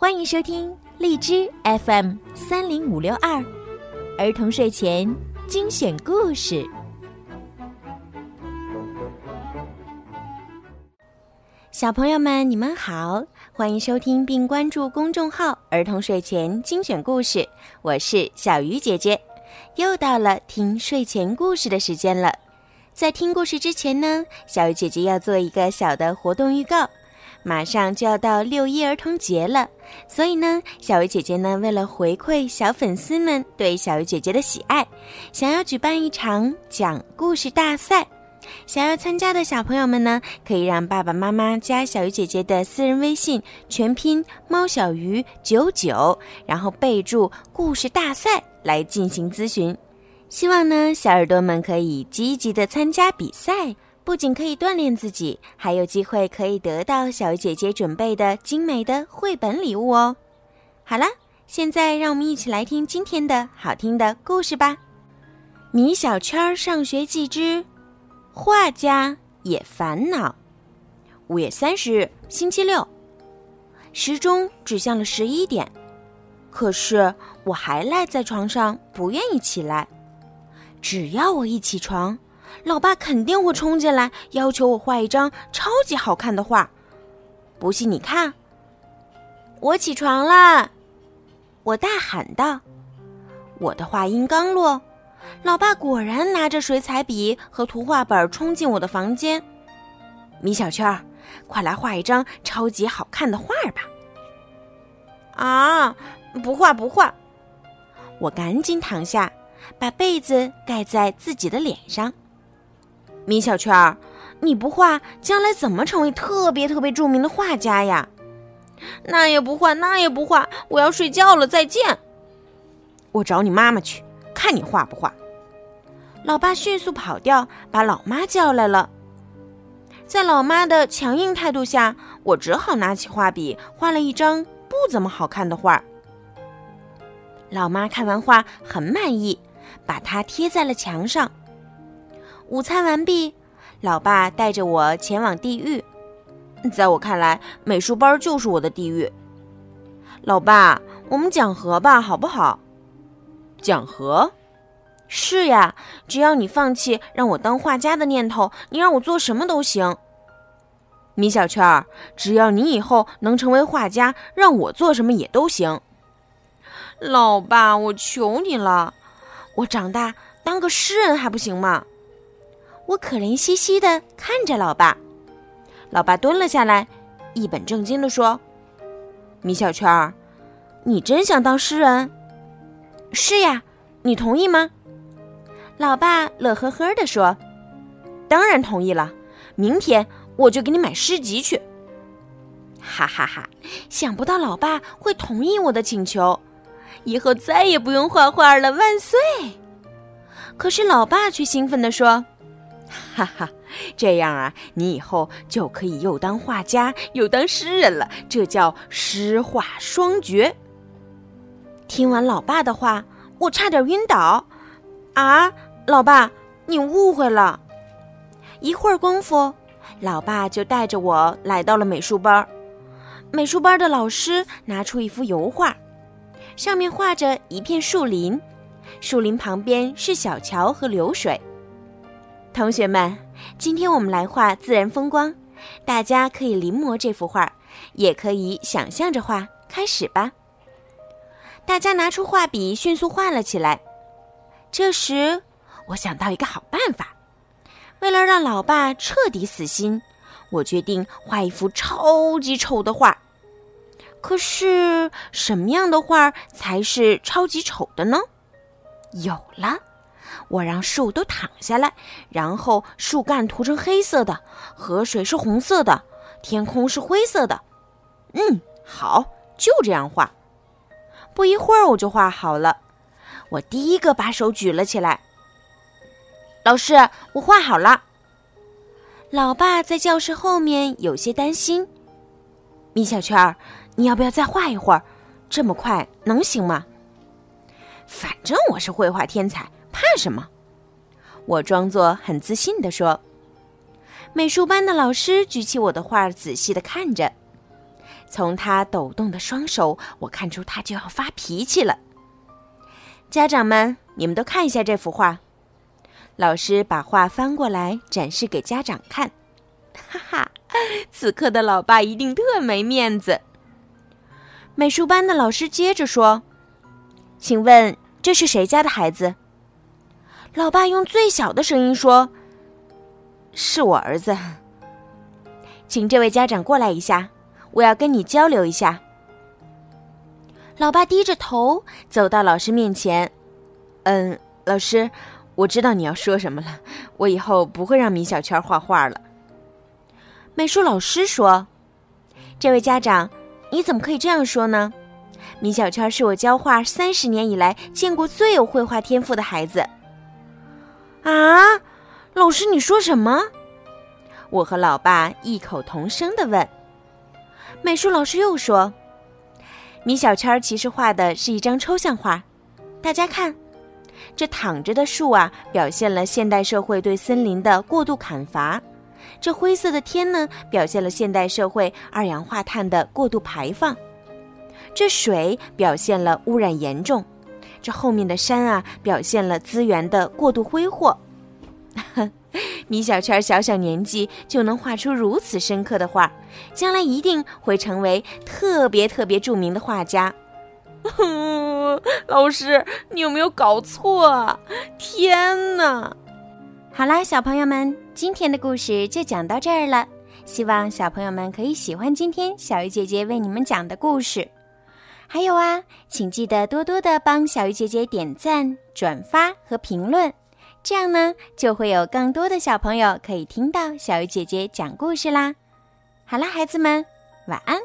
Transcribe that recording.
欢迎收听荔枝 FM 三零五六二儿童睡前精选故事。小朋友们，你们好，欢迎收听并关注公众号“儿童睡前精选故事”，我是小鱼姐姐。又到了听睡前故事的时间了。在听故事之前呢，小鱼姐姐要做一个小的活动预告。马上就要到六一儿童节了，所以呢，小鱼姐姐呢，为了回馈小粉丝们对小鱼姐姐的喜爱，想要举办一场讲故事大赛。想要参加的小朋友们呢，可以让爸爸妈妈加小鱼姐姐的私人微信，全拼猫小鱼九九，然后备注“故事大赛”来进行咨询。希望呢，小耳朵们可以积极的参加比赛。不仅可以锻炼自己，还有机会可以得到小姐姐准备的精美的绘本礼物哦。好了，现在让我们一起来听今天的好听的故事吧，《米小圈上学记之画家也烦恼》。五月三十日，星期六，时钟指向了十一点，可是我还赖在床上不愿意起来。只要我一起床。老爸肯定会冲进来，要求我画一张超级好看的画。不信你看。我起床了，我大喊道。我的话音刚落，老爸果然拿着水彩笔和图画本冲进我的房间。米小圈，快来画一张超级好看的画吧！啊，不画不画。我赶紧躺下，把被子盖在自己的脸上。米小圈儿，你不画，将来怎么成为特别特别著名的画家呀？那也不画，那也不画，我要睡觉了，再见。我找你妈妈去，看你画不画。老爸迅速跑掉，把老妈叫来了。在老妈的强硬态度下，我只好拿起画笔，画了一张不怎么好看的画。老妈看完画很满意，把它贴在了墙上。午餐完毕，老爸带着我前往地狱。在我看来，美术班就是我的地狱。老爸，我们讲和吧，好不好？讲和？是呀，只要你放弃让我当画家的念头，你让我做什么都行。米小圈儿，只要你以后能成为画家，让我做什么也都行。老爸，我求你了，我长大当个诗人还不行吗？我可怜兮兮的看着老爸，老爸蹲了下来，一本正经的说：“米小圈儿，你真想当诗人？是呀，你同意吗？”老爸乐呵呵的说：“当然同意了，明天我就给你买诗集去。”哈哈哈！想不到老爸会同意我的请求，以后再也不用画画了，万岁！可是老爸却兴奋的说。哈哈，这样啊，你以后就可以又当画家又当诗人了，这叫诗画双绝。听完老爸的话，我差点晕倒。啊，老爸，你误会了。一会儿功夫，老爸就带着我来到了美术班。美术班的老师拿出一幅油画，上面画着一片树林，树林旁边是小桥和流水。同学们，今天我们来画自然风光，大家可以临摹这幅画，也可以想象着画。开始吧！大家拿出画笔，迅速画了起来。这时，我想到一个好办法。为了让老爸彻底死心，我决定画一幅超级丑的画。可是，什么样的画才是超级丑的呢？有了！我让树都躺下来，然后树干涂成黑色的，河水是红色的，天空是灰色的。嗯，好，就这样画。不一会儿我就画好了。我第一个把手举了起来。老师，我画好了。老爸在教室后面有些担心。米小圈，你要不要再画一会儿？这么快能行吗？反正我是绘画天才。什么？我装作很自信地说。美术班的老师举起我的画，仔细的看着。从他抖动的双手，我看出他就要发脾气了。家长们，你们都看一下这幅画。老师把画翻过来展示给家长看。哈哈，此刻的老爸一定特没面子。美术班的老师接着说：“请问这是谁家的孩子？”老爸用最小的声音说：“是我儿子。”请这位家长过来一下，我要跟你交流一下。老爸低着头走到老师面前，“嗯，老师，我知道你要说什么了。我以后不会让米小圈画画了。”美术老师说：“这位家长，你怎么可以这样说呢？米小圈是我教画三十年以来见过最有绘画天赋的孩子。”啊，老师，你说什么？我和老爸异口同声的问。美术老师又说：“米小圈其实画的是一张抽象画，大家看，这躺着的树啊，表现了现代社会对森林的过度砍伐。”这灰色的天呢，表现了现代社会二氧化碳的过度排放；这水表现了污染严重；这后面的山啊，表现了资源的过度挥霍。米小圈小小年纪就能画出如此深刻的画，将来一定会成为特别特别著名的画家。老师，你有没有搞错啊？天哪！好啦，小朋友们，今天的故事就讲到这儿了。希望小朋友们可以喜欢今天小鱼姐姐为你们讲的故事。还有啊，请记得多多的帮小鱼姐姐点赞、转发和评论，这样呢，就会有更多的小朋友可以听到小鱼姐姐讲故事啦。好啦，孩子们，晚安。